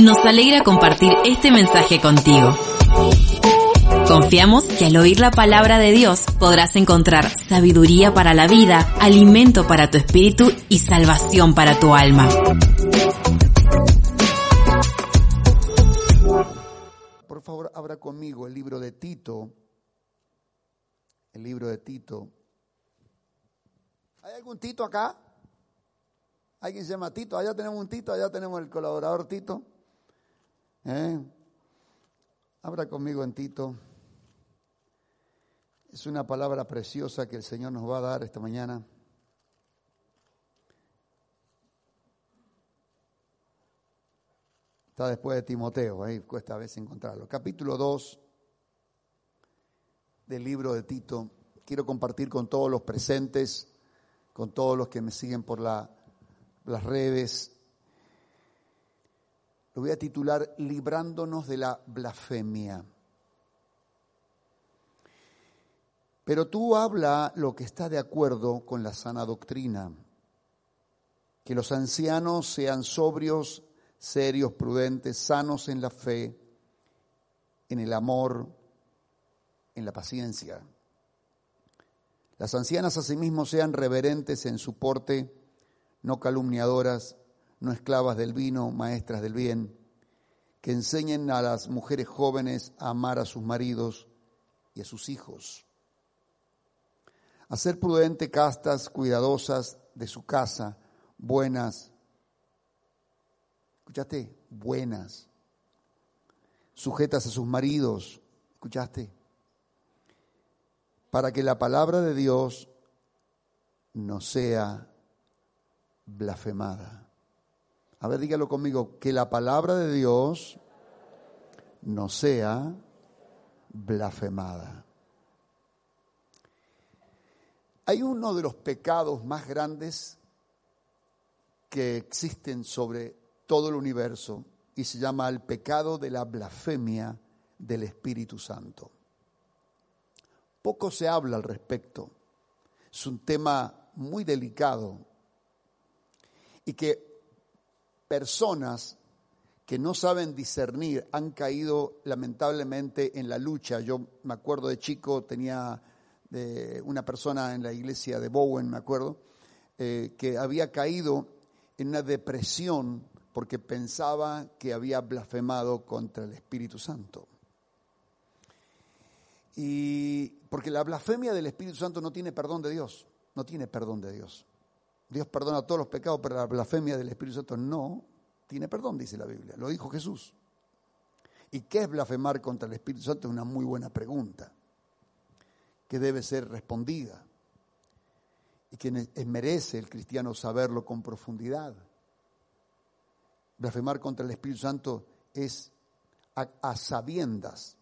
Nos alegra compartir este mensaje contigo. Confiamos que al oír la palabra de Dios podrás encontrar sabiduría para la vida, alimento para tu espíritu y salvación para tu alma. Por favor, abra conmigo el libro de Tito. El libro de Tito. ¿Hay algún Tito acá? ¿Alguien se llama Tito? Allá tenemos un Tito, allá tenemos el colaborador Tito. ¿Eh? Abra conmigo en Tito. Es una palabra preciosa que el Señor nos va a dar esta mañana. Está después de Timoteo, ahí cuesta a veces encontrarlo. Capítulo 2 del libro de Tito. Quiero compartir con todos los presentes, con todos los que me siguen por la, las redes. Lo voy a titular Librándonos de la blasfemia. Pero tú habla lo que está de acuerdo con la sana doctrina. Que los ancianos sean sobrios, serios, prudentes, sanos en la fe, en el amor, en la paciencia. Las ancianas asimismo sean reverentes en su porte, no calumniadoras, no esclavas del vino, maestras del bien, que enseñen a las mujeres jóvenes a amar a sus maridos y a sus hijos, a ser prudentes, castas, cuidadosas de su casa, buenas, ¿escuchaste? Buenas, sujetas a sus maridos, ¿escuchaste? Para que la palabra de Dios no sea blasfemada. A ver, dígalo conmigo, que la palabra de Dios no sea blasfemada. Hay uno de los pecados más grandes que existen sobre todo el universo y se llama el pecado de la blasfemia del Espíritu Santo. Poco se habla al respecto. Es un tema muy delicado y que personas que no saben discernir han caído lamentablemente en la lucha. Yo me acuerdo de chico, tenía de una persona en la iglesia de Bowen, me acuerdo, eh, que había caído en una depresión porque pensaba que había blasfemado contra el Espíritu Santo. Y porque la blasfemia del Espíritu Santo no tiene perdón de Dios, no tiene perdón de Dios. Dios perdona todos los pecados, pero la blasfemia del Espíritu Santo no tiene perdón, dice la Biblia. Lo dijo Jesús. ¿Y qué es blasfemar contra el Espíritu Santo? Es una muy buena pregunta que debe ser respondida y que merece el cristiano saberlo con profundidad. Blasfemar contra el Espíritu Santo es a, a sabiendas,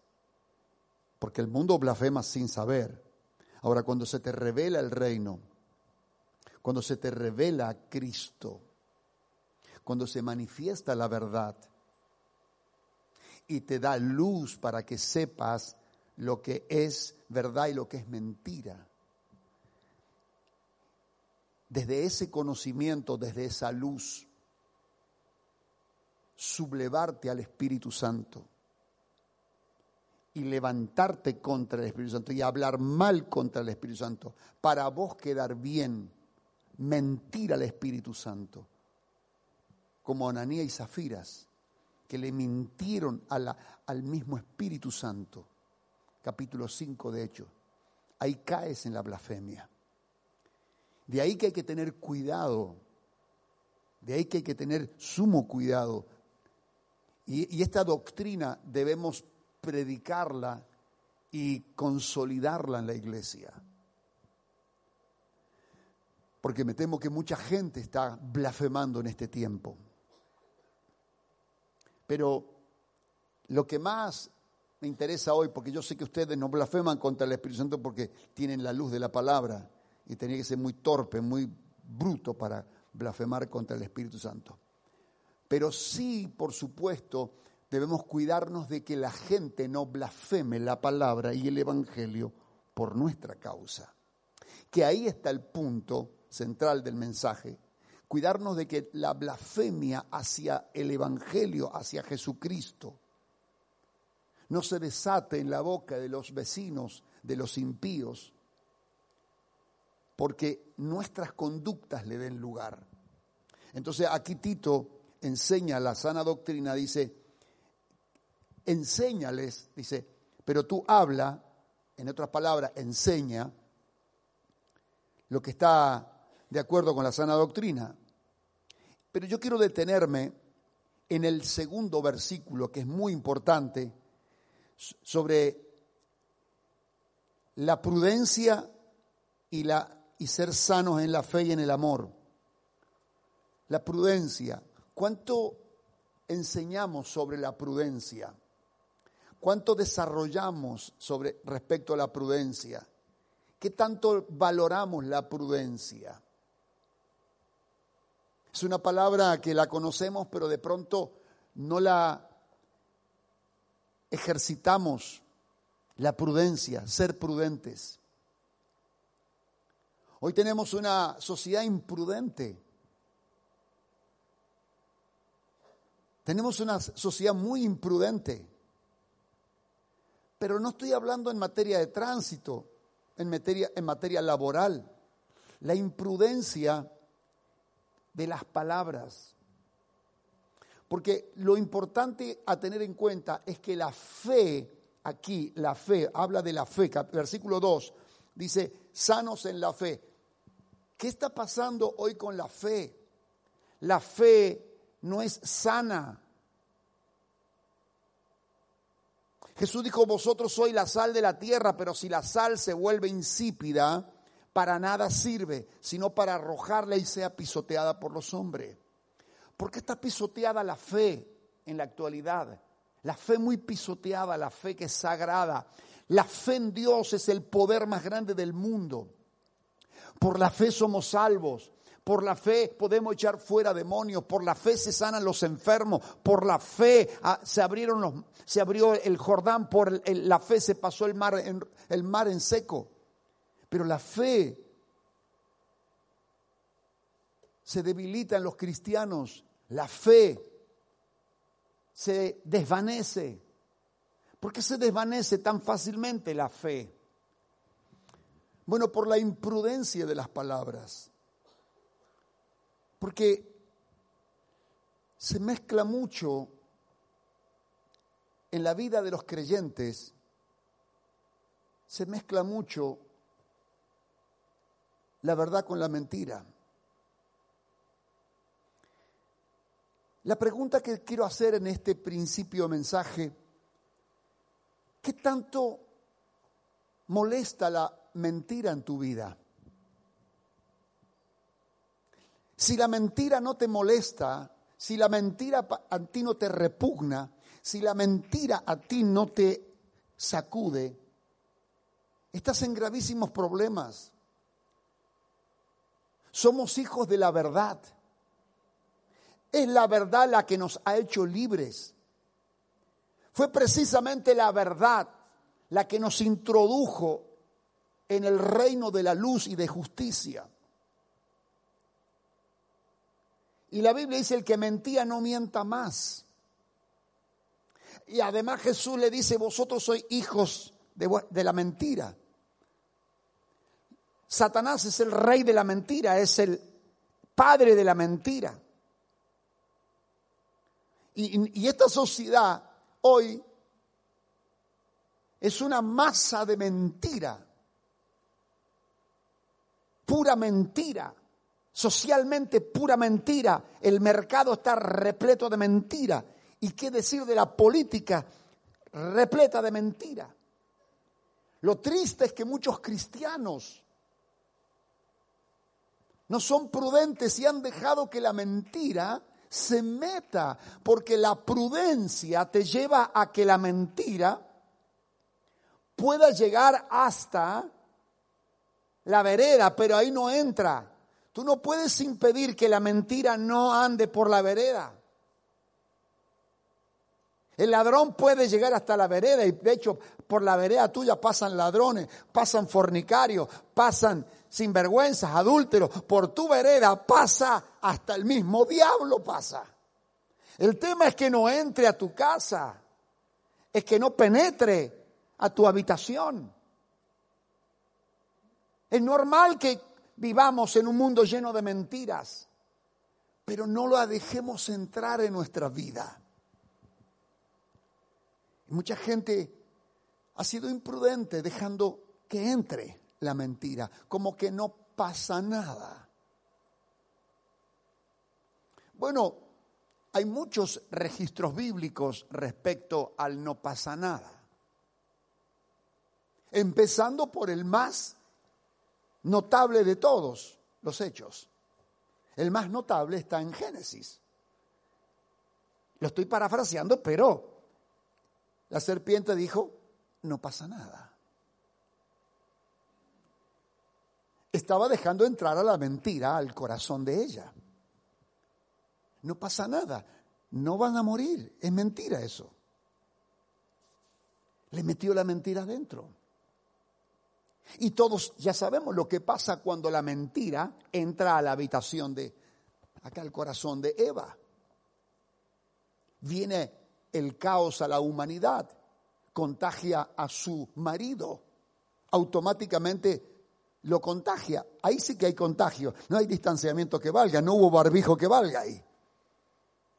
porque el mundo blasfema sin saber. Ahora, cuando se te revela el reino, cuando se te revela Cristo, cuando se manifiesta la verdad y te da luz para que sepas lo que es verdad y lo que es mentira. Desde ese conocimiento, desde esa luz, sublevarte al Espíritu Santo y levantarte contra el Espíritu Santo y hablar mal contra el Espíritu Santo para vos quedar bien mentir al Espíritu Santo, como Ananía y Zafiras, que le mintieron al mismo Espíritu Santo. Capítulo 5 de hecho. Ahí caes en la blasfemia. De ahí que hay que tener cuidado. De ahí que hay que tener sumo cuidado. Y esta doctrina debemos predicarla y consolidarla en la iglesia porque me temo que mucha gente está blasfemando en este tiempo. Pero lo que más me interesa hoy, porque yo sé que ustedes no blasfeman contra el Espíritu Santo porque tienen la luz de la palabra y tenía que ser muy torpe, muy bruto para blasfemar contra el Espíritu Santo. Pero sí, por supuesto, debemos cuidarnos de que la gente no blasfeme la palabra y el Evangelio por nuestra causa. Que ahí está el punto central del mensaje, Cuidarnos de que la blasfemia hacia el Evangelio, hacia Jesucristo, no se desate en la boca de los vecinos, de los impíos, porque nuestras conductas le den lugar. Entonces aquí Tito enseña la sana doctrina, dice, enséñales, dice, pero tú habla, en otras palabras, enseña lo que está de acuerdo con la sana doctrina. Pero yo quiero detenerme en el segundo versículo, que es muy importante, sobre la prudencia y, la, y ser sanos en la fe y en el amor. La prudencia. ¿Cuánto enseñamos sobre la prudencia? ¿Cuánto desarrollamos sobre respecto a la prudencia? ¿Qué tanto valoramos la prudencia? Es una palabra que la conocemos, pero de pronto no la ejercitamos. La prudencia, ser prudentes. Hoy tenemos una sociedad imprudente. Tenemos una sociedad muy imprudente. Pero no estoy hablando en materia de tránsito, en materia, en materia laboral. La imprudencia de las palabras. Porque lo importante a tener en cuenta es que la fe, aquí, la fe, habla de la fe, versículo 2, dice, sanos en la fe. ¿Qué está pasando hoy con la fe? La fe no es sana. Jesús dijo, vosotros sois la sal de la tierra, pero si la sal se vuelve insípida, para nada sirve, sino para arrojarla y sea pisoteada por los hombres. ¿Por qué está pisoteada la fe en la actualidad? La fe muy pisoteada, la fe que es sagrada. La fe en Dios es el poder más grande del mundo. Por la fe somos salvos. Por la fe podemos echar fuera demonios, por la fe se sanan los enfermos, por la fe ah, se abrieron los, se abrió el Jordán, por la fe se pasó el mar, el mar en seco. Pero la fe se debilita en los cristianos, la fe se desvanece. ¿Por qué se desvanece tan fácilmente la fe? Bueno, por la imprudencia de las palabras. Porque se mezcla mucho en la vida de los creyentes, se mezcla mucho la verdad con la mentira. La pregunta que quiero hacer en este principio mensaje, ¿qué tanto molesta la mentira en tu vida? Si la mentira no te molesta, si la mentira a ti no te repugna, si la mentira a ti no te sacude, estás en gravísimos problemas. Somos hijos de la verdad. Es la verdad la que nos ha hecho libres. Fue precisamente la verdad la que nos introdujo en el reino de la luz y de justicia. Y la Biblia dice, el que mentía no mienta más. Y además Jesús le dice, vosotros sois hijos de, la mentira. Satanás es el rey de la mentira, es el padre de la mentira. Y, esta sociedad hoy es una masa de mentira, pura mentira socialmente pura mentira, el mercado está repleto de mentira. ¿Y qué decir de la política repleta de mentira? Lo triste es que muchos cristianos no son prudentes y han dejado que la mentira se meta, porque la prudencia te lleva a que la mentira pueda llegar hasta la vereda, pero ahí no entra. Tú no puedes impedir que la mentira no ande por la vereda. El ladrón puede llegar hasta la vereda y de hecho por la vereda tuya pasan ladrones, pasan fornicarios, pasan sinvergüenzas, adúlteros, por tu vereda pasa, hasta el mismo diablo pasa. El tema es que no entre a tu casa, es que no penetre a tu habitación. Es normal que vivamos en un mundo lleno de mentiras, pero no la dejemos entrar en nuestra vida. Mucha gente ha sido imprudente dejando que entre la mentira, como que no pasa nada. Bueno, hay muchos registros bíblicos respecto al no pasa nada. Empezando por el más notable de todos los hechos. El más notable está en Génesis. Lo estoy parafraseando, pero la serpiente dijo, no pasa nada. Estaba dejando entrar a la mentira al corazón de ella. No pasa nada, no van a morir, es mentira eso. Le metió la mentira adentro. Y todos ya sabemos lo que pasa cuando la mentira entra a la habitación de, acá al corazón de Eva. Viene el caos a la humanidad, contagia a su marido, automáticamente lo contagia. Ahí sí que hay contagio, no hay distanciamiento que valga, no hubo barbijo que valga ahí.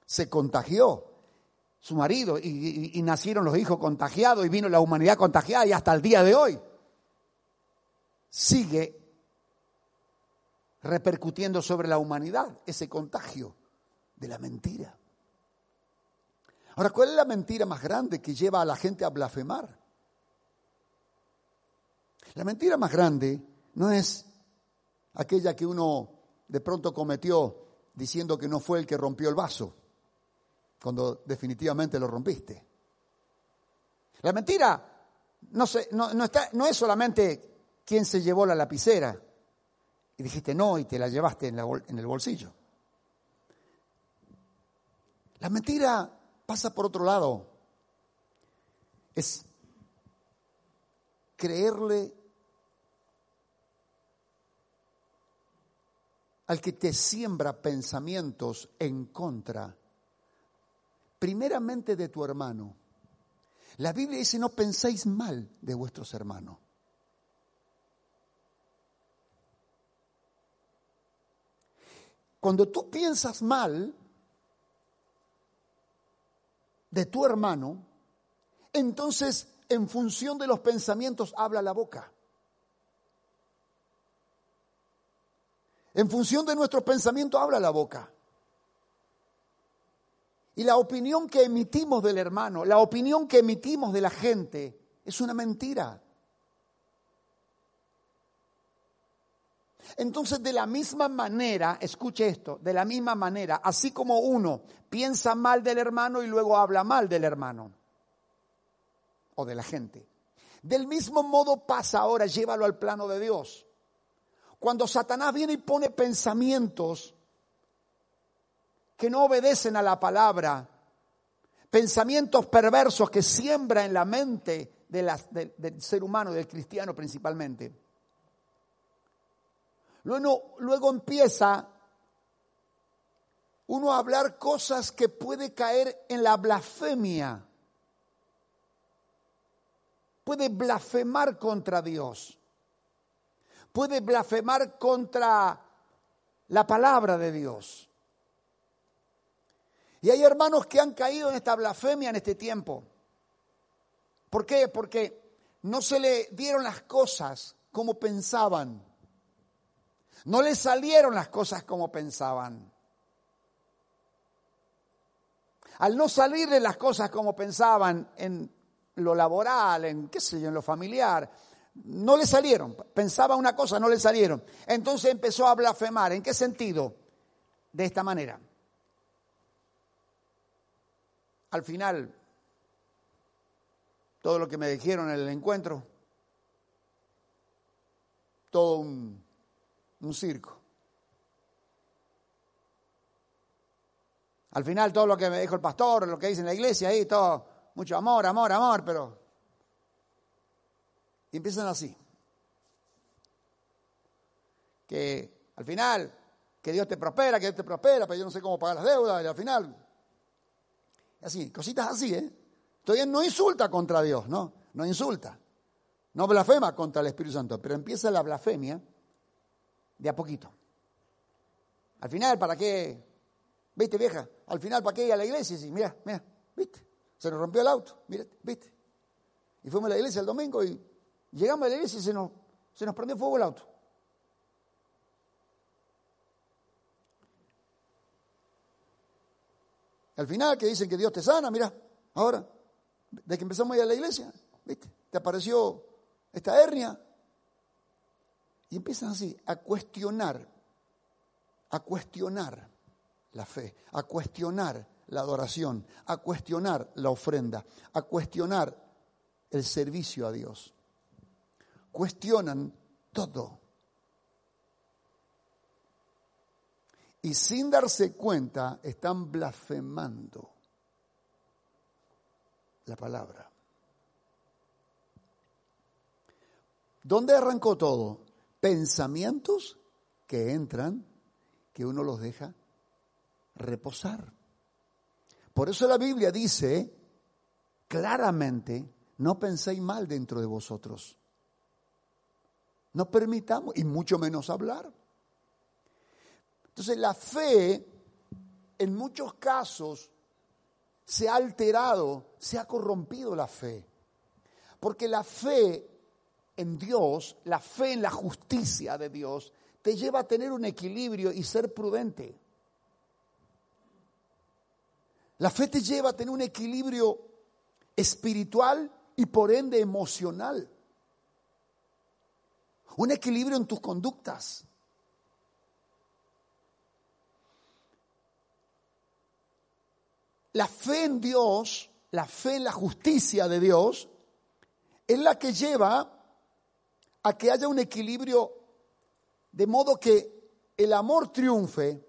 Se contagió su marido y, nacieron los hijos contagiados y vino la humanidad contagiada y hasta el día de hoy sigue repercutiendo sobre la humanidad ese contagio de la mentira. Ahora, ¿cuál es la mentira más grande que lleva a la gente a blasfemar? La mentira más grande no es aquella que uno de pronto cometió diciendo que no fue el que rompió el vaso, cuando definitivamente lo rompiste. La mentira no, es solamente quién se llevó la lapicera. Y dijiste no y te la llevaste en, en el bolsillo. La mentira pasa por otro lado. Es creerle al que te siembra pensamientos en contra, primeramente de tu hermano. La Biblia dice, no penséis mal de vuestros hermanos. Cuando tú piensas mal de tu hermano, entonces en función de los pensamientos habla la boca. En función de nuestros pensamientos habla la boca. Y la opinión que emitimos del hermano, la opinión que emitimos de la gente, es una mentira. Entonces, de la misma manera, escuche esto, de la misma manera, así como uno piensa mal del hermano y luego habla mal del hermano o de la gente. Del mismo modo pasa ahora, llévalo al plano de Dios. Cuando Satanás viene y pone pensamientos que no obedecen a la palabra, pensamientos perversos que siembra en la mente del ser humano, del cristiano principalmente Luego, empieza uno a hablar cosas que puede caer en la blasfemia. Puede blasfemar contra Dios. Puede blasfemar contra la palabra de Dios. Y hay hermanos que han caído en esta blasfemia en este tiempo. ¿Por qué? Porque no se le dieron las cosas como pensaban. No les salieron las cosas como pensaban. Al no salirle las cosas como pensaban en lo laboral, en qué sé yo, en lo familiar, no le salieron. Pensaba una cosa, no le salieron. Entonces empezó a blasfemar. ¿En qué sentido? De esta manera. Al final, todo lo que me dijeron en el encuentro, todo un circo. Al final todo lo que me dijo el pastor, lo que dice en la iglesia, ahí todo, mucho amor, amor, amor, pero... Y empiezan así. que al final, que Dios te prospera, que Dios te prospera, pero yo no sé cómo pagar las deudas, y al final, así, cositas así, ¿eh? Todavía no insulta contra Dios, no, no insulta. No blasfema contra el Espíritu Santo, pero empieza la blasfemia de a poquito. Al final, ¿para qué? ¿Viste, vieja? Al final, ¿para qué ir a la iglesia? Y mira, mira, ¿viste? Se nos rompió el auto, mira, ¿viste? Y fuimos a la iglesia el domingo y llegamos a la iglesia y se nos, se nos prendió fuego el auto. Al final, que dicen que Dios te sana, mira, ahora, de que empezamos a ir a la iglesia, ¿viste? Te apareció esta hernia. Y empiezan así a cuestionar, a cuestionar la fe, a cuestionar la adoración, a cuestionar la ofrenda, a cuestionar el servicio a Dios. Cuestionan todo. Y sin darse cuenta están blasfemando la palabra. ¿Dónde arrancó todo? Pensamientos que entran, que uno los deja reposar. Por eso la Biblia dice claramente, no penséis mal dentro de vosotros. No permitamos, y mucho menos hablar. Entonces la fe, en muchos casos, se ha alterado, se ha corrompido la fe. Porque la fe en Dios, la fe en la justicia de Dios, te lleva a tener un equilibrio y ser prudente. La fe te lleva a tener un equilibrio espiritual y por ende emocional. Un equilibrio en tus conductas. La fe en Dios, la fe en la justicia de Dios, es la que lleva a que haya un equilibrio de modo que el amor triunfe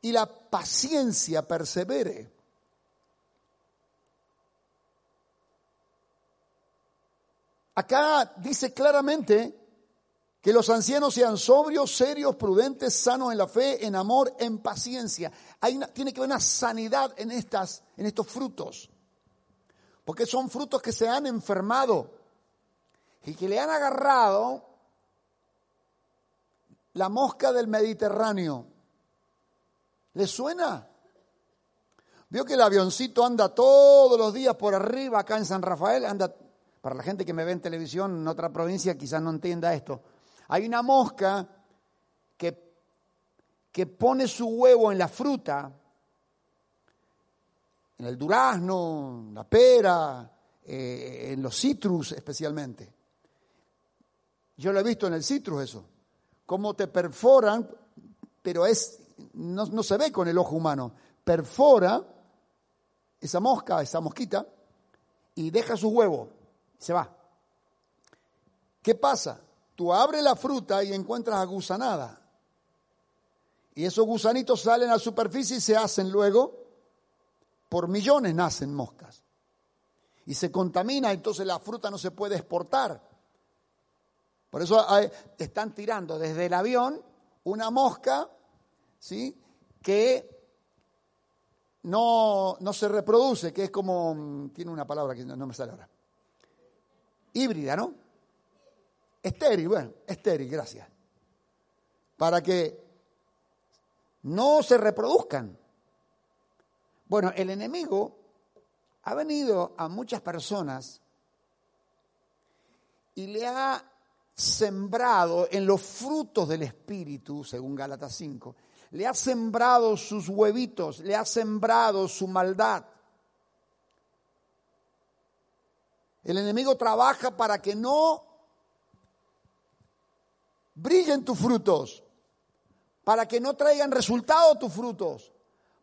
y la paciencia persevere. Acá dice claramente que los ancianos sean sobrios, serios, prudentes, sanos en la fe, en amor, en paciencia. Hay tiene que haber una sanidad en, estas, en estos frutos, porque son frutos que se han enfermado y que le han agarrado la mosca del Mediterráneo. ¿Le suena? Vio que el avioncito anda todos los días por arriba acá en San Rafael, anda, para la gente que me ve en televisión en otra provincia quizás no entienda esto. Hay una mosca que, que pone su huevo en la fruta, en el durazno, la pera, eh, en los citrus especialmente. Yo lo he visto en el citrus eso. Cómo te perforan, pero es, no, no se ve con el ojo humano. Perfora esa mosca, esa mosquita, y deja su huevo. Se va. ¿Qué pasa? Tú abres la fruta y encuentras agusanada. Y esos gusanitos salen a la superficie y se hacen luego, por millones nacen moscas. Y se contamina, entonces la fruta no se puede exportar. Por eso están tirando desde el avión una mosca, ¿sí? Que no, no se reproduce, que es como, tiene una palabra que no me sale ahora. Híbrida, ¿no? Estéril, bueno, estéril, gracias. Para que no se reproduzcan. Bueno, el enemigo ha venido a muchas personas y le ha sembrado en los frutos del Espíritu, según Gálatas 5, le ha sembrado sus huevitos, le ha sembrado su maldad. El enemigo trabaja para que no brillen tus frutos, para que no traigan resultado tus frutos,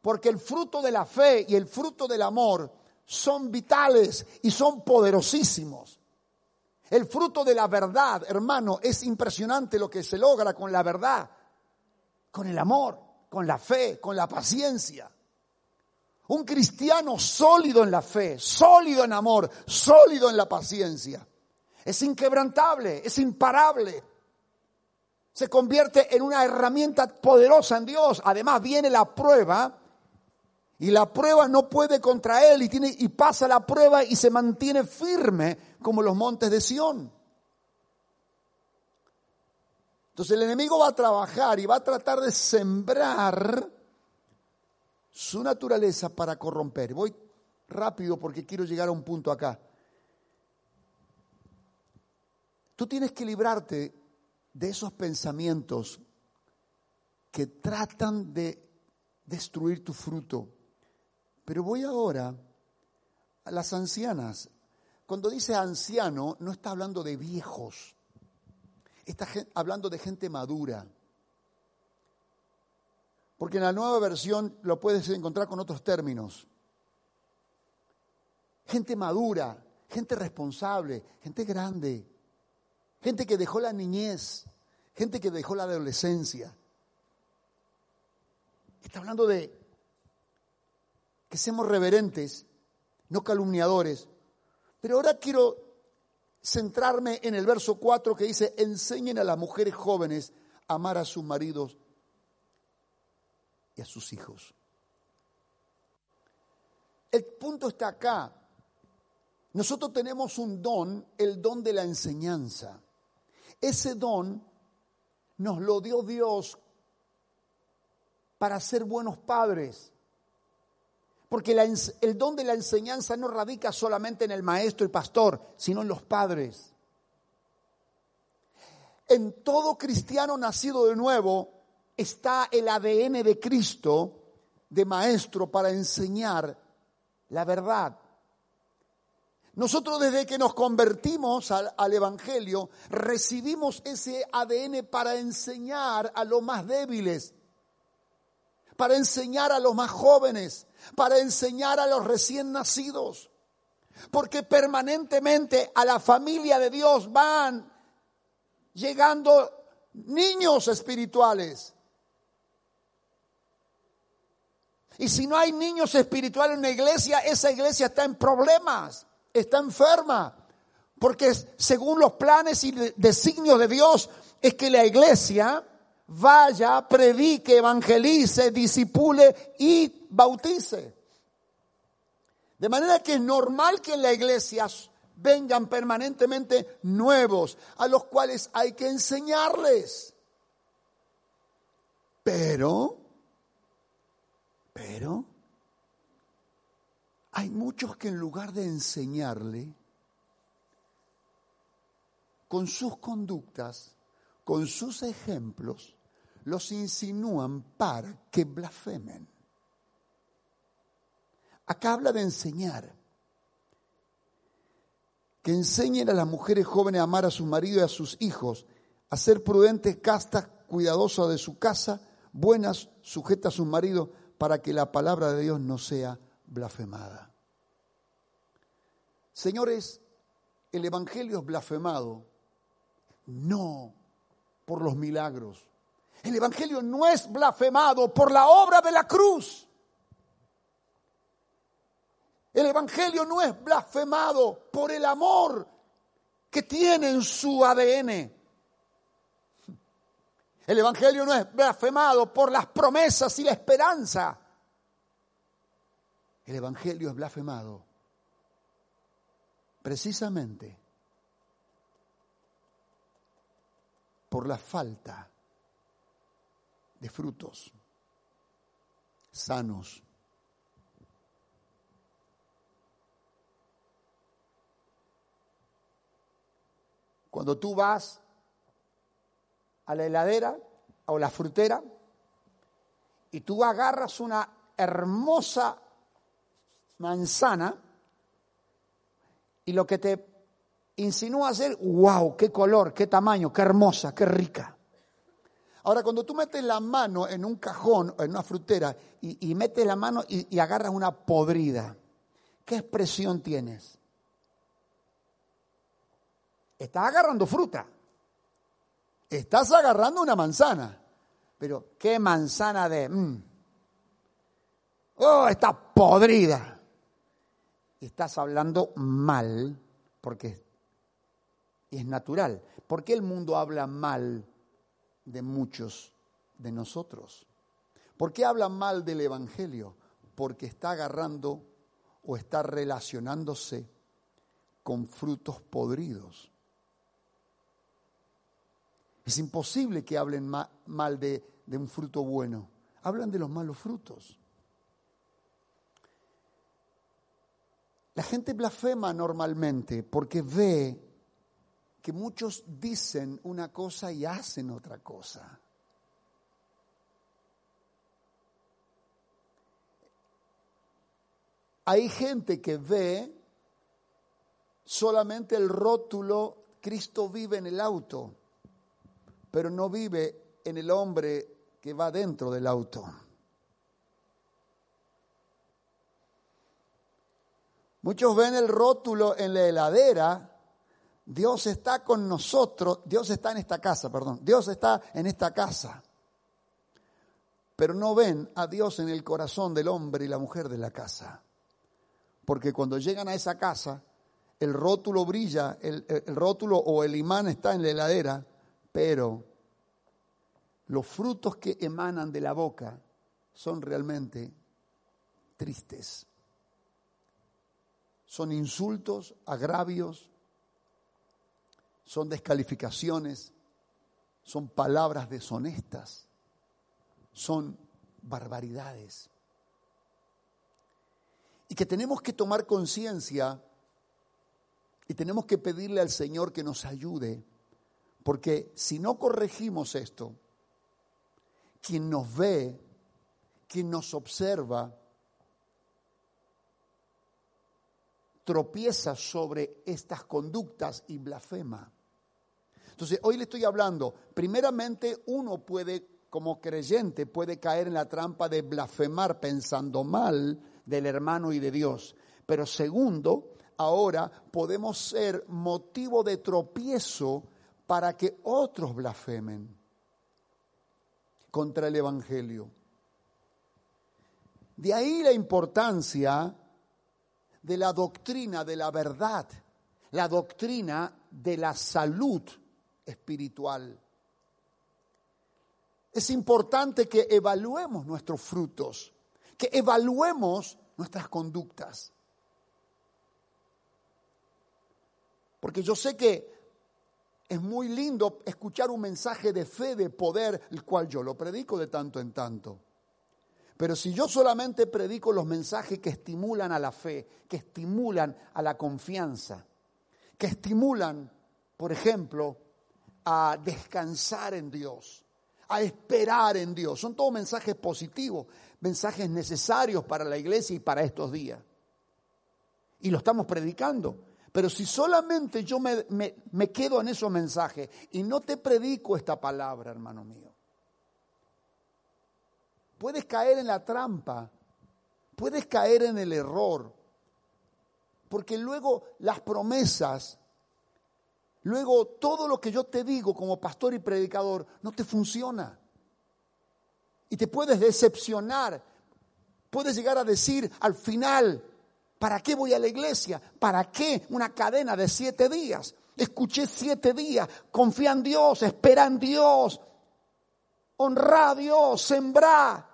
porque el fruto de la fe y el fruto del amor son vitales y son poderosísimos. El fruto de la verdad, hermano, es impresionante lo que se logra con la verdad, con el amor, con la fe, con la paciencia. Un cristiano sólido en la fe, sólido en amor, sólido en la paciencia. Es inquebrantable, es imparable. se convierte en una herramienta poderosa en Dios. Además viene la prueba y la prueba no puede contra él y, tiene, y pasa la prueba y se mantiene firme como los montes de Sión. Entonces el enemigo va a trabajar y va a tratar de sembrar su naturaleza para corromper. Voy rápido porque quiero llegar a un punto acá. Tú tienes que librarte de esos pensamientos que tratan de destruir tu fruto. Pero voy ahora a las ancianas. Cuando dice anciano, no está hablando de viejos, está hablando de gente madura. Porque en la nueva versión lo puedes encontrar con otros términos. Gente madura, gente responsable, gente grande, gente que dejó la niñez, gente que dejó la adolescencia. Está hablando de que seamos reverentes, no calumniadores. Pero ahora quiero centrarme en el verso 4 que dice, enseñen a las mujeres jóvenes a amar a sus maridos y a sus hijos. El punto está acá. Nosotros tenemos un don, el don de la enseñanza. Ese don nos lo dio Dios para ser buenos padres. Porque el don de la enseñanza no radica solamente en el maestro y pastor, sino en los padres. En todo cristiano nacido de nuevo está el ADN de Cristo de maestro para enseñar la verdad. Nosotros desde que nos convertimos al, Evangelio recibimos ese ADN para enseñar a los más débiles, para enseñar a los más jóvenes, para enseñar a los recién nacidos. Porque permanentemente a la familia de Dios van llegando niños espirituales. Y si no hay niños espirituales en la iglesia, esa iglesia está en problemas, está enferma. Porque según los planes y designios de Dios, es que la iglesia vaya, predique, evangelice, disipule y bautice. De manera que es normal que en la iglesia vengan permanentemente nuevos, a los cuales hay que enseñarles. Pero, pero, hay muchos que en lugar de enseñarle, con sus conductas, con sus ejemplos, los insinúan para que blasfemen. Acá habla de enseñar. Que enseñen a las mujeres jóvenes a amar a su marido y a sus hijos, a ser prudentes, castas, cuidadosas de su casa, buenas, sujetas a su marido, para que la palabra de Dios no sea blasfemada. Señores, el Evangelio es blasfemado no por los milagros, el Evangelio no es blasfemado por la obra de la cruz. El Evangelio no es blasfemado por el amor que tiene en su ADN. El Evangelio no es blasfemado por las promesas y la esperanza. El Evangelio es blasfemado precisamente por la falta de frutos sanos. Cuando tú vas a la heladera o la frutera y tú agarras una hermosa manzana y lo que te insinúa ser, wow, qué color, qué tamaño, qué hermosa, qué rica. Ahora, cuando tú metes la mano en un cajón o en una frutera y, metes la mano y, y agarras una podrida, ¿qué expresión tienes? Estás agarrando fruta. Estás agarrando una manzana. Pero, ¿qué manzana de... Mm? Oh, está podrida. Estás hablando mal porque es natural. ¿Por qué el mundo habla mal de muchos de nosotros. ¿Por qué hablan mal del Evangelio? Porque está agarrando o está relacionándose con frutos podridos. Es imposible que hablen mal de, de un fruto bueno. Hablan de los malos frutos. La gente blasfema normalmente porque ve que muchos dicen una cosa y hacen otra cosa. Hay gente que ve solamente el rótulo Cristo vive en el auto, pero no vive en el hombre que va dentro del auto. Muchos ven el rótulo en la heladera, Dios está con nosotros, Dios está en esta casa, perdón, Dios está en esta casa. Pero no ven a Dios en el corazón del hombre y la mujer de la casa. Porque cuando llegan a esa casa, el rótulo brilla, el, rótulo o el imán está en la heladera, pero los frutos que emanan de la boca son realmente tristes. Son insultos, agravios, son descalificaciones, son palabras deshonestas, son barbaridades y que tenemos que tomar conciencia y tenemos que pedirle al Señor que nos ayude, porque si no corregimos esto, quien nos ve, quien nos observa, tropieza sobre estas conductas y blasfema. Entonces, hoy le estoy hablando, primeramente uno puede, como creyente, puede caer en la trampa de blasfemar pensando mal, del hermano y de Dios. Pero segundo, ahora podemos ser motivo de tropiezo para que otros blasfemen contra el Evangelio. De ahí la importancia de la doctrina de la verdad, la doctrina de la salud espiritual. Es importante que evaluemos nuestros frutos que evaluemos nuestras conductas. Porque yo sé que es muy lindo escuchar un mensaje de fe, de poder, el cual yo lo predico de tanto en tanto. Pero si yo solamente predico los mensajes que estimulan a la fe, que estimulan a la confianza, que estimulan, por ejemplo, a descansar en Dios, a esperar en Dios, son todos mensajes positivos mensajes necesarios para la iglesia y para estos días. Y lo estamos predicando. Pero si solamente yo me, me, quedo en esos mensajes y no te predico esta palabra, hermano mío, puedes caer en la trampa, puedes caer en el error, porque luego las promesas, luego todo lo que yo te digo como pastor y predicador no te funciona. Y te puedes decepcionar. Puedes llegar a decir al final, ¿para qué voy a la iglesia? ¿Para qué una cadena de siete días? Escuché siete días, confía en Dios, espera en Dios, honra a Dios, sembra.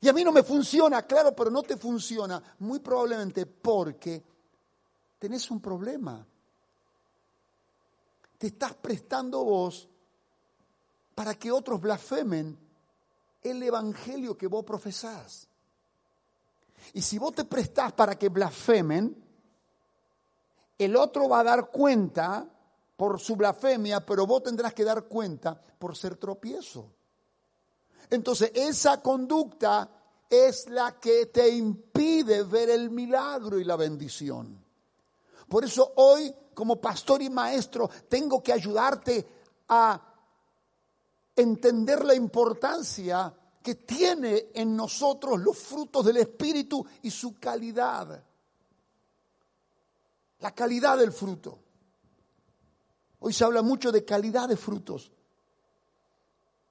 Y a mí no me funciona, claro, pero no te funciona, muy probablemente porque tenés un problema. Te estás prestando vos para que otros blasfemen el evangelio que vos profesás. Y si vos te prestás para que blasfemen, el otro va a dar cuenta por su blasfemia, pero vos tendrás que dar cuenta por ser tropiezo. Entonces, esa conducta es la que te impide ver el milagro y la bendición. Por eso hoy, como pastor y maestro, tengo que ayudarte a entender la importancia que tiene en nosotros los frutos del Espíritu y su calidad. La calidad del fruto. Hoy se habla mucho de calidad de frutos.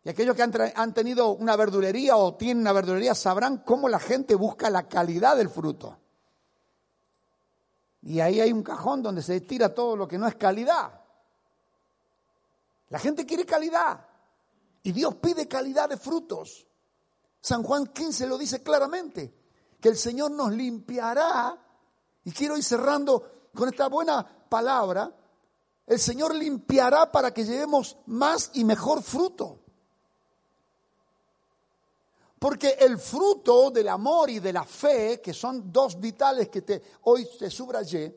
Y aquellos que han, tenido una verdulería o tienen una verdulería sabrán cómo la gente busca la calidad del fruto. Y ahí hay un cajón donde se tira todo lo que no es calidad. La gente quiere calidad. Y Dios pide calidad de frutos. San Juan 15 lo dice claramente, que el Señor nos limpiará, y quiero ir cerrando con esta buena palabra, el Señor limpiará para que llevemos más y mejor fruto. Porque el fruto del amor y de la fe, que son dos vitales que te, hoy te subrayé,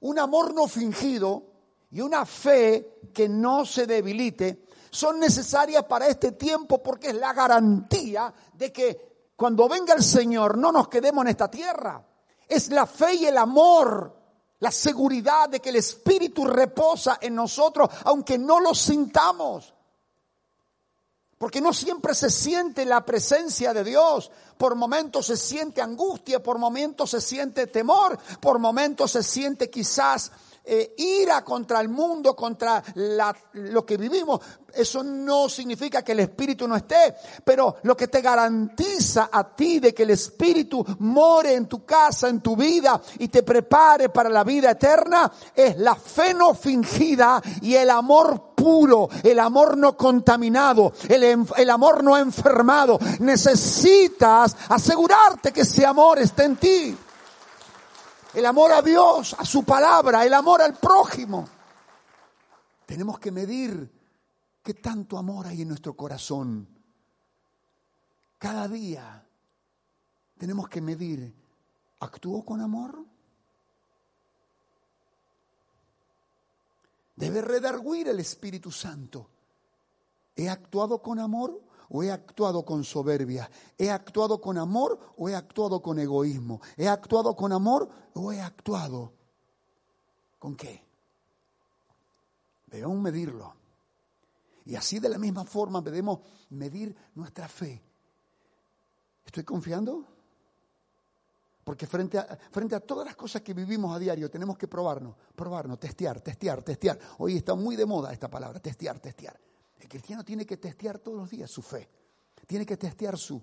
un amor no fingido y una fe que no se debilite, son necesarias para este tiempo porque es la garantía de que cuando venga el Señor no nos quedemos en esta tierra. Es la fe y el amor, la seguridad de que el Espíritu reposa en nosotros aunque no lo sintamos. Porque no siempre se siente la presencia de Dios. Por momentos se siente angustia, por momentos se siente temor, por momentos se siente quizás eh, ira contra el mundo, contra lo que vivimos. Eso no significa que el Espíritu no esté, pero lo que te garantiza a ti de que el Espíritu more en tu casa, en tu vida y te prepare para la vida eterna es la fe no fingida y el amor puro, el amor no contaminado, el, el amor no enfermado. Necesitas asegurarte que ese amor esté en ti el amor a Dios, a su palabra, el amor al prójimo. Tenemos que medir qué tanto amor hay en nuestro corazón. Cada día tenemos que medir, ¿actuó con amor? Debe redarguir el Espíritu Santo. ¿He actuado con amor o he actuado con soberbia? ¿He actuado con amor o he actuado con egoísmo? ¿He actuado con amor o he actuado con qué? Debemos medirlo. Y así de la misma forma debemos medir nuestra fe. ¿Estoy confiando? Porque frente a, frente a todas las cosas que vivimos a diario tenemos que probarnos, probarnos, testear, testear, testear. Hoy está muy de moda esta palabra, testear, testear. El cristiano tiene que testear todos los días su fe, tiene que testear su,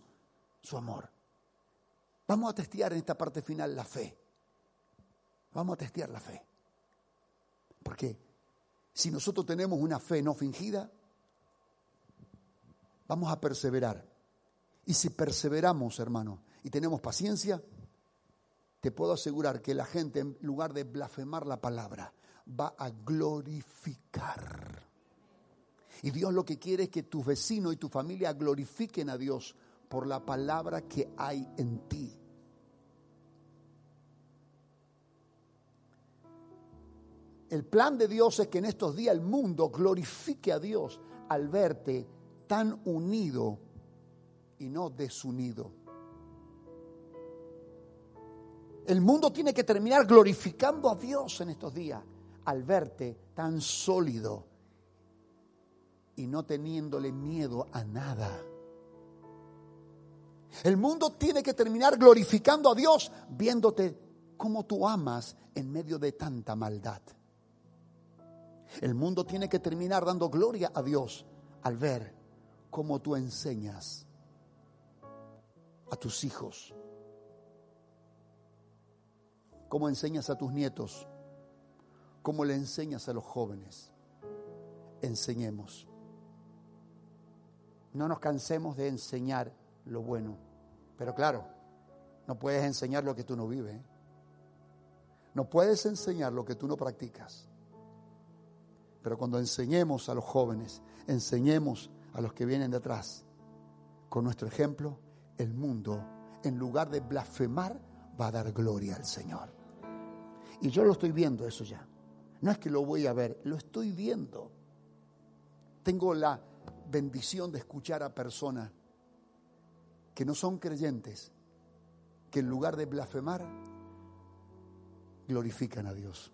su amor. Vamos a testear en esta parte final la fe. Vamos a testear la fe. Porque si nosotros tenemos una fe no fingida, vamos a perseverar. Y si perseveramos, hermano, y tenemos paciencia, te puedo asegurar que la gente, en lugar de blasfemar la palabra, va a glorificar y Dios lo que quiere es que tus vecinos y tu familia glorifiquen a Dios por la palabra que hay en ti. El plan de Dios es que en estos días el mundo glorifique a Dios al verte tan unido y no desunido. El mundo tiene que terminar glorificando a Dios en estos días al verte tan sólido y no teniéndole miedo a nada. El mundo tiene que terminar glorificando a Dios viéndote como tú amas en medio de tanta maldad. El mundo tiene que terminar dando gloria a Dios al ver cómo tú enseñas a tus hijos, cómo enseñas a tus nietos, cómo le enseñas a los jóvenes. Enseñemos. No nos cansemos de enseñar lo bueno. Pero claro, no puedes enseñar lo que tú no vives. No puedes enseñar lo que tú no practicas. Pero cuando enseñemos a los jóvenes, enseñemos a los que vienen detrás, con nuestro ejemplo, el mundo, en lugar de blasfemar, va a dar gloria al Señor. Y yo lo estoy viendo eso ya. No es que lo voy a ver, lo estoy viendo. Tengo la bendición de escuchar a personas que no son creyentes, que en lugar de blasfemar, glorifican a Dios.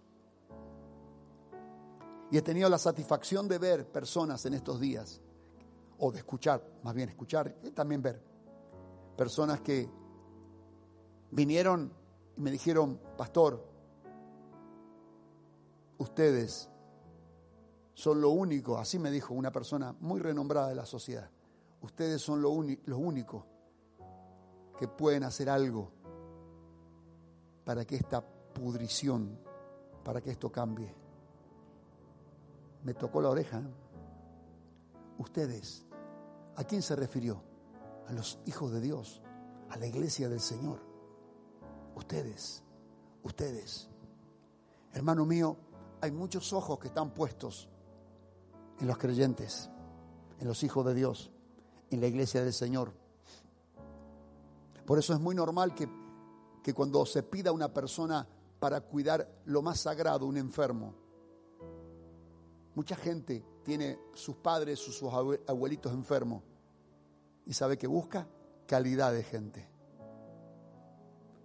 Y he tenido la satisfacción de ver personas en estos días, o de escuchar, más bien escuchar, y también ver, personas que vinieron y me dijeron, pastor, ustedes son lo único, así me dijo una persona muy renombrada de la sociedad, ustedes son lo, lo único que pueden hacer algo para que esta pudrición, para que esto cambie. Me tocó la oreja. ustedes. ¿A quién se refirió? A los hijos de Dios, a la iglesia del Señor. Ustedes, ustedes. Hermano mío, hay muchos ojos que están puestos en los creyentes, en los hijos de Dios, en la iglesia del Señor. Por eso es muy normal que, que cuando se pida a una persona para cuidar lo más sagrado, un enfermo, mucha gente tiene sus padres sus abuelitos enfermos y sabe que busca calidad de gente.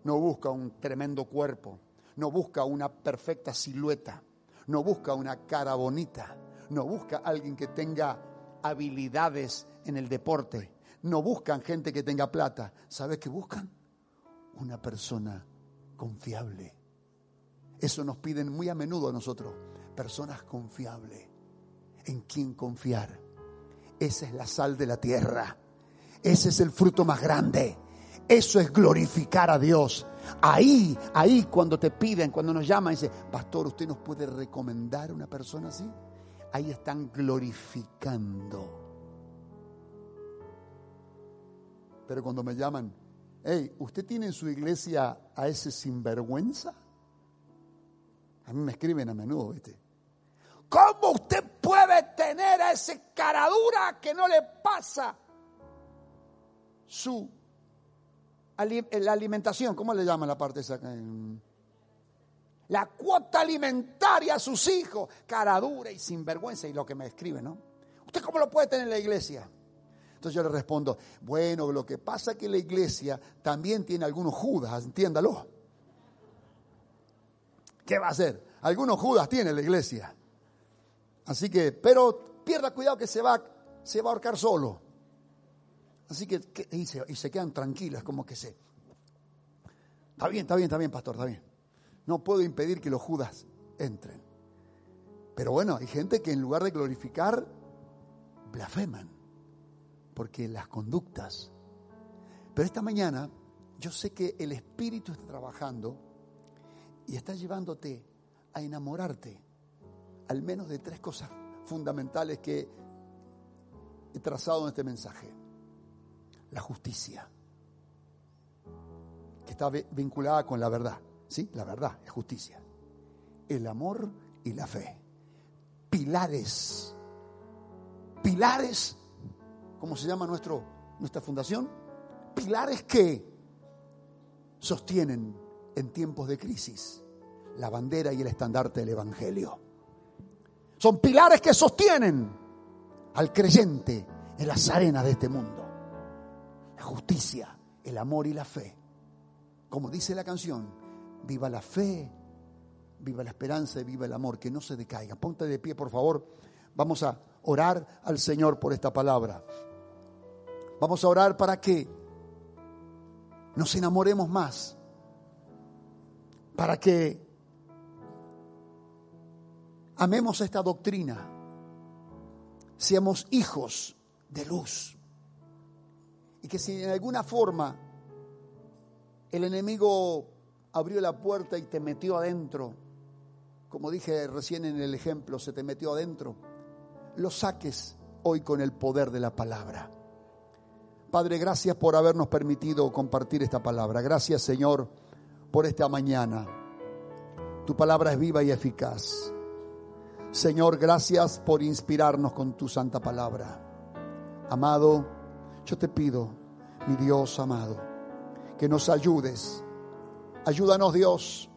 No busca un tremendo cuerpo, no busca una perfecta silueta, no busca una cara bonita, no busca alguien que tenga habilidades en el deporte, no buscan gente que tenga plata. ¿Sabes qué buscan? Una persona confiable. Eso nos piden muy a menudo a nosotros, personas confiables. ¿En quién confiar? Esa es la sal de la tierra. Ese es el fruto más grande. Eso es glorificar a Dios. Ahí, ahí cuando te piden, cuando nos llaman, dice, pastor, ¿usted nos puede recomendar una persona así? Ahí están glorificando. Pero cuando me llaman, hey, ¿usted tiene en su iglesia a ese sinvergüenza? A mí me escriben a menudo, ¿viste? ¿Cómo usted puede tener a ese caradura que no le pasa su alimentación? ¿Cómo le llaman la parte esa? La cuota alimentaria a sus hijos, caradura y sinvergüenza, y lo que me escriben, ¿no? ¿Usted cómo lo puede tener en la iglesia? Entonces yo le respondo, bueno, lo que pasa es que la iglesia también tiene algunos judas, entiéndalo. ¿Qué va a hacer? Algunos judas tiene la iglesia. Así que, pero pierda cuidado que se va, se va a ahorcar solo. Así que, y, se, y se quedan tranquilos, como que se... Está bien, está bien, está bien, pastor, está bien. No puedo impedir que los judas entren. Pero bueno, hay gente que en lugar de glorificar, blasfeman porque las conductas. Pero esta mañana yo sé que el Espíritu está trabajando y está llevándote a enamorarte al menos de tres cosas fundamentales que he trazado en este mensaje. La justicia, que está vinculada con la verdad. ¿Sí? La verdad es justicia. El amor y la fe. Pilares. Pilares ¿cómo se llama nuestro, nuestra fundación? Pilares que sostienen en tiempos de crisis la bandera y el estandarte del Evangelio. Son pilares que sostienen al creyente en las arenas de este mundo. La justicia, el amor y la fe. Como dice la canción, viva la fe, viva la esperanza y viva el amor, que no se decaiga. Ponte de pie, por favor. Vamos a orar al Señor por esta palabra. Vamos a orar para que nos enamoremos más, para que amemos esta doctrina, seamos hijos de luz. Y que si en alguna forma el enemigo abrió la puerta y te metió adentro, como dije recién en el ejemplo, se te metió adentro, lo saques hoy con el poder de la palabra. Padre, gracias por habernos permitido compartir esta palabra. Gracias, Señor, por esta mañana. Tu palabra es viva y eficaz. Señor, gracias por inspirarnos con tu santa palabra. Amado, yo te pido, mi Dios amado, que nos ayudes. Ayúdanos, Dios,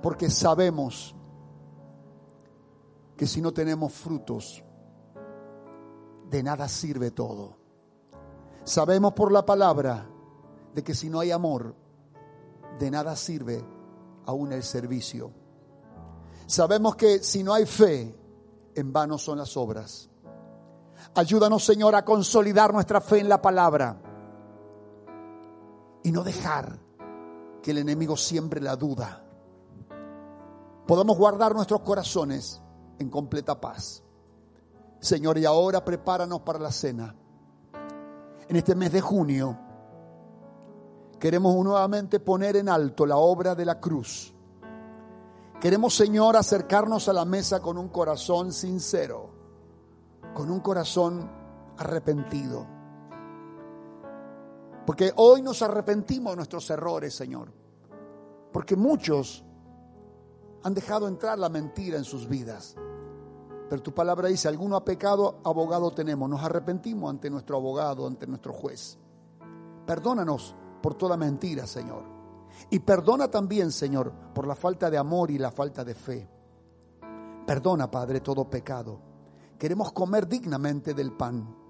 porque sabemos que si no tenemos frutos, de nada sirve todo. Sabemos por la palabra de que si no hay amor, de nada sirve aún el servicio. Sabemos que si no hay fe, en vano son las obras. Ayúdanos, Señor, a consolidar nuestra fe en la palabra y no dejar que el enemigo siembre la duda. Podamos guardar nuestros corazones en completa paz. Señor, y ahora prepáranos para la cena en este mes de junio, queremos nuevamente poner en alto la obra de la cruz. Queremos, Señor, acercarnos a la mesa con un corazón sincero, con un corazón arrepentido. Porque hoy nos arrepentimos de nuestros errores, Señor. Porque muchos han dejado entrar la mentira en sus vidas. Pero tu palabra dice, alguno ha pecado, abogado tenemos. Nos arrepentimos ante nuestro abogado, ante nuestro juez. Perdónanos por toda mentira, Señor. Y perdona también, Señor, por la falta de amor y la falta de fe. Perdona, Padre, todo pecado. Queremos comer dignamente del pan.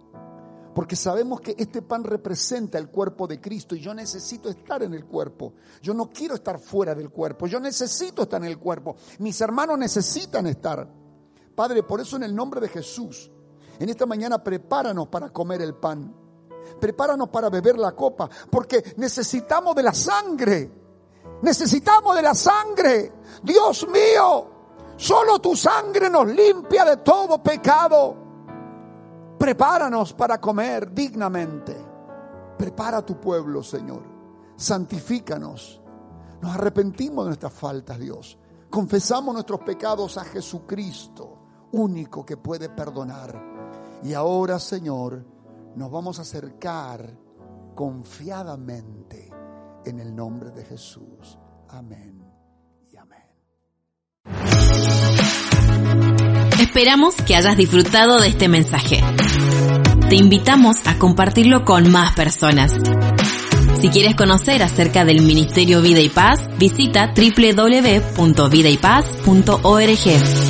Porque sabemos que este pan representa el cuerpo de Cristo y yo necesito estar en el cuerpo. Yo no quiero estar fuera del cuerpo. Yo necesito estar en el cuerpo. Mis hermanos necesitan estar. Padre, por eso en el nombre de Jesús, en esta mañana prepáranos para comer el pan. Prepáranos para beber la copa, porque necesitamos de la sangre. Necesitamos de la sangre. Dios mío, solo tu sangre nos limpia de todo pecado. Prepáranos para comer dignamente. Prepara tu pueblo, Señor. Santifícanos. Nos arrepentimos de nuestras faltas, Dios. Confesamos nuestros pecados a Jesucristo único que puede perdonar. Y ahora, Señor, nos vamos a acercar confiadamente en el nombre de Jesús. Amén Esperamos que hayas disfrutado de este mensaje. Te invitamos a compartirlo con más personas. Si quieres conocer acerca del Ministerio Vida y Paz, visita www.vidaypaz.org.